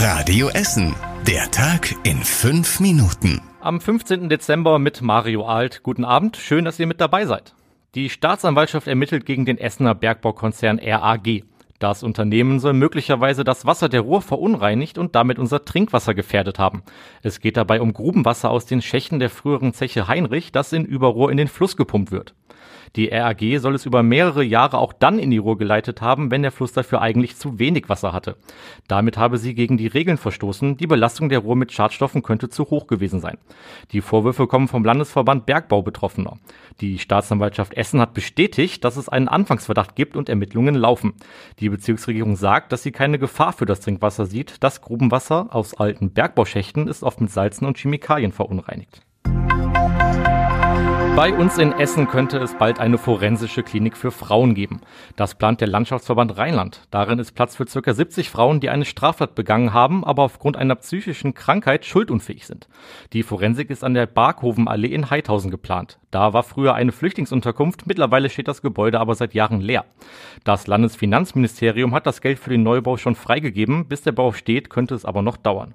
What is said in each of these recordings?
Radio Essen. Der Tag in fünf Minuten. Am 15. Dezember mit Mario Alt. Guten Abend, schön, dass ihr mit dabei seid. Die Staatsanwaltschaft ermittelt gegen den Essener Bergbaukonzern RAG. Das Unternehmen soll möglicherweise das Wasser der Ruhr verunreinigt und damit unser Trinkwasser gefährdet haben. Es geht dabei um Grubenwasser aus den Schächten der früheren Zeche Heinrich, das in Überruhr in den Fluss gepumpt wird. Die RAG soll es über mehrere Jahre auch dann in die Ruhr geleitet haben, wenn der Fluss dafür eigentlich zu wenig Wasser hatte. Damit habe sie gegen die Regeln verstoßen, die Belastung der Ruhr mit Schadstoffen könnte zu hoch gewesen sein. Die Vorwürfe kommen vom Landesverband Bergbau Betroffener. Die Staatsanwaltschaft Essen hat bestätigt, dass es einen Anfangsverdacht gibt und Ermittlungen laufen. Die Bezirksregierung sagt, dass sie keine Gefahr für das Trinkwasser sieht. Das Grubenwasser aus alten Bergbauschächten ist oft mit Salzen und Chemikalien verunreinigt. Bei uns in Essen könnte es bald eine forensische Klinik für Frauen geben. Das plant der Landschaftsverband Rheinland. Darin ist Platz für ca. 70 Frauen, die eine Straftat begangen haben, aber aufgrund einer psychischen Krankheit schuldunfähig sind. Die Forensik ist an der Barkhovenallee in Heidhausen geplant. Da war früher eine Flüchtlingsunterkunft, mittlerweile steht das Gebäude aber seit Jahren leer. Das Landesfinanzministerium hat das Geld für den Neubau schon freigegeben. Bis der Bau steht, könnte es aber noch dauern.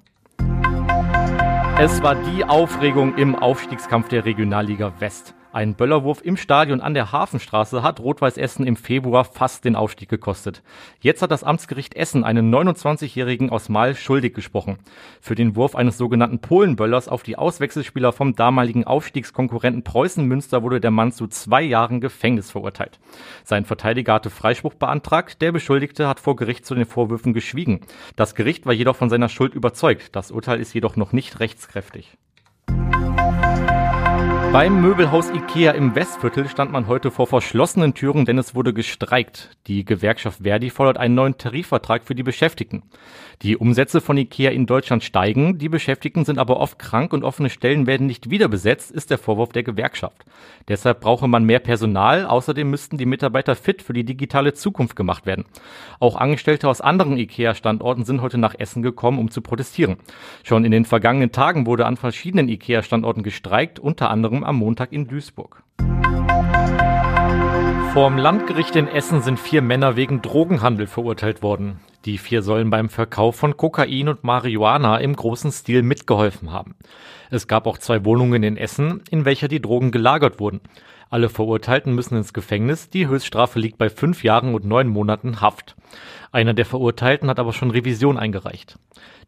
Es war die Aufregung im Aufstiegskampf der Regionalliga West. Ein Böllerwurf im Stadion an der Hafenstraße hat Rot-Weiß Essen im Februar fast den Aufstieg gekostet. Jetzt hat das Amtsgericht Essen einen 29-Jährigen aus Mal schuldig gesprochen. Für den Wurf eines sogenannten Polenböllers auf die Auswechselspieler vom damaligen Aufstiegskonkurrenten Preußen Münster wurde der Mann zu zwei Jahren Gefängnis verurteilt. Sein Verteidiger hatte Freispruch beantragt, der Beschuldigte hat vor Gericht zu den Vorwürfen geschwiegen. Das Gericht war jedoch von seiner Schuld überzeugt. Das Urteil ist jedoch noch nicht rechtskräftig. Beim Möbelhaus Ikea im Westviertel stand man heute vor verschlossenen Türen, denn es wurde gestreikt. Die Gewerkschaft Verdi fordert einen neuen Tarifvertrag für die Beschäftigten. Die Umsätze von Ikea in Deutschland steigen, die Beschäftigten sind aber oft krank und offene Stellen werden nicht wieder besetzt, ist der Vorwurf der Gewerkschaft. Deshalb brauche man mehr Personal, außerdem müssten die Mitarbeiter fit für die digitale Zukunft gemacht werden. Auch Angestellte aus anderen Ikea-Standorten sind heute nach Essen gekommen, um zu protestieren. Schon in den vergangenen Tagen wurde an verschiedenen Ikea-Standorten gestreikt, unter anderem am Montag in Duisburg. Vorm Landgericht in Essen sind vier Männer wegen Drogenhandel verurteilt worden. Die vier sollen beim Verkauf von Kokain und Marihuana im großen Stil mitgeholfen haben. Es gab auch zwei Wohnungen in Essen, in welcher die Drogen gelagert wurden. Alle Verurteilten müssen ins Gefängnis. Die Höchststrafe liegt bei fünf Jahren und neun Monaten Haft. Einer der Verurteilten hat aber schon Revision eingereicht.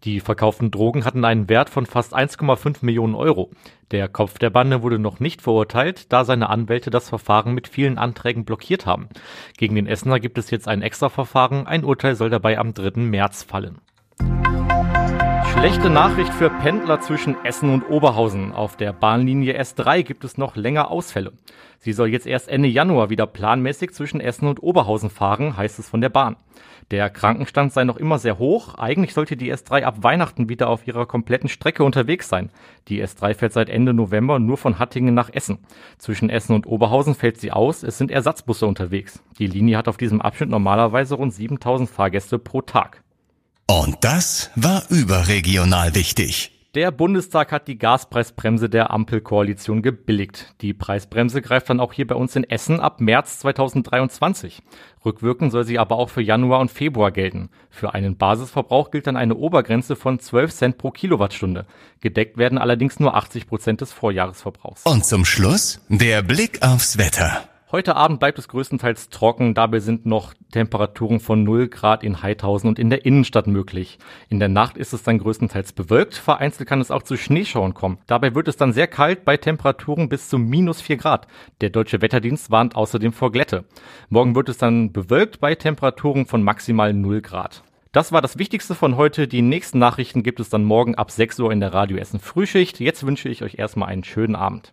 Die verkauften Drogen hatten einen Wert von fast 1,5 Millionen Euro. Der Kopf der Bande wurde noch nicht verurteilt, da seine Anwälte das Verfahren mit vielen Anträgen blockiert haben. Gegen den Essener gibt es jetzt ein Extraverfahren. Ein Urteil soll dabei am 3. März fallen. Schlechte Nachricht für Pendler zwischen Essen und Oberhausen. Auf der Bahnlinie S3 gibt es noch länger Ausfälle. Sie soll jetzt erst Ende Januar wieder planmäßig zwischen Essen und Oberhausen fahren, heißt es von der Bahn. Der Krankenstand sei noch immer sehr hoch. Eigentlich sollte die S3 ab Weihnachten wieder auf ihrer kompletten Strecke unterwegs sein. Die S3 fährt seit Ende November nur von Hattingen nach Essen. Zwischen Essen und Oberhausen fällt sie aus. Es sind Ersatzbusse unterwegs. Die Linie hat auf diesem Abschnitt normalerweise rund 7000 Fahrgäste pro Tag. Und das war überregional wichtig. Der Bundestag hat die Gaspreisbremse der Ampelkoalition gebilligt. Die Preisbremse greift dann auch hier bei uns in Essen ab März 2023. Rückwirkend soll sie aber auch für Januar und Februar gelten. Für einen Basisverbrauch gilt dann eine Obergrenze von 12 Cent pro Kilowattstunde. Gedeckt werden allerdings nur 80 Prozent des Vorjahresverbrauchs. Und zum Schluss der Blick aufs Wetter. Heute Abend bleibt es größtenteils trocken, dabei sind noch Temperaturen von 0 Grad in Heidhausen und in der Innenstadt möglich. In der Nacht ist es dann größtenteils bewölkt, vereinzelt kann es auch zu Schneeschauern kommen. Dabei wird es dann sehr kalt bei Temperaturen bis zu minus 4 Grad. Der Deutsche Wetterdienst warnt außerdem vor Glätte. Morgen wird es dann bewölkt bei Temperaturen von maximal 0 Grad. Das war das Wichtigste von heute. Die nächsten Nachrichten gibt es dann morgen ab 6 Uhr in der Radio Essen Frühschicht. Jetzt wünsche ich euch erstmal einen schönen Abend.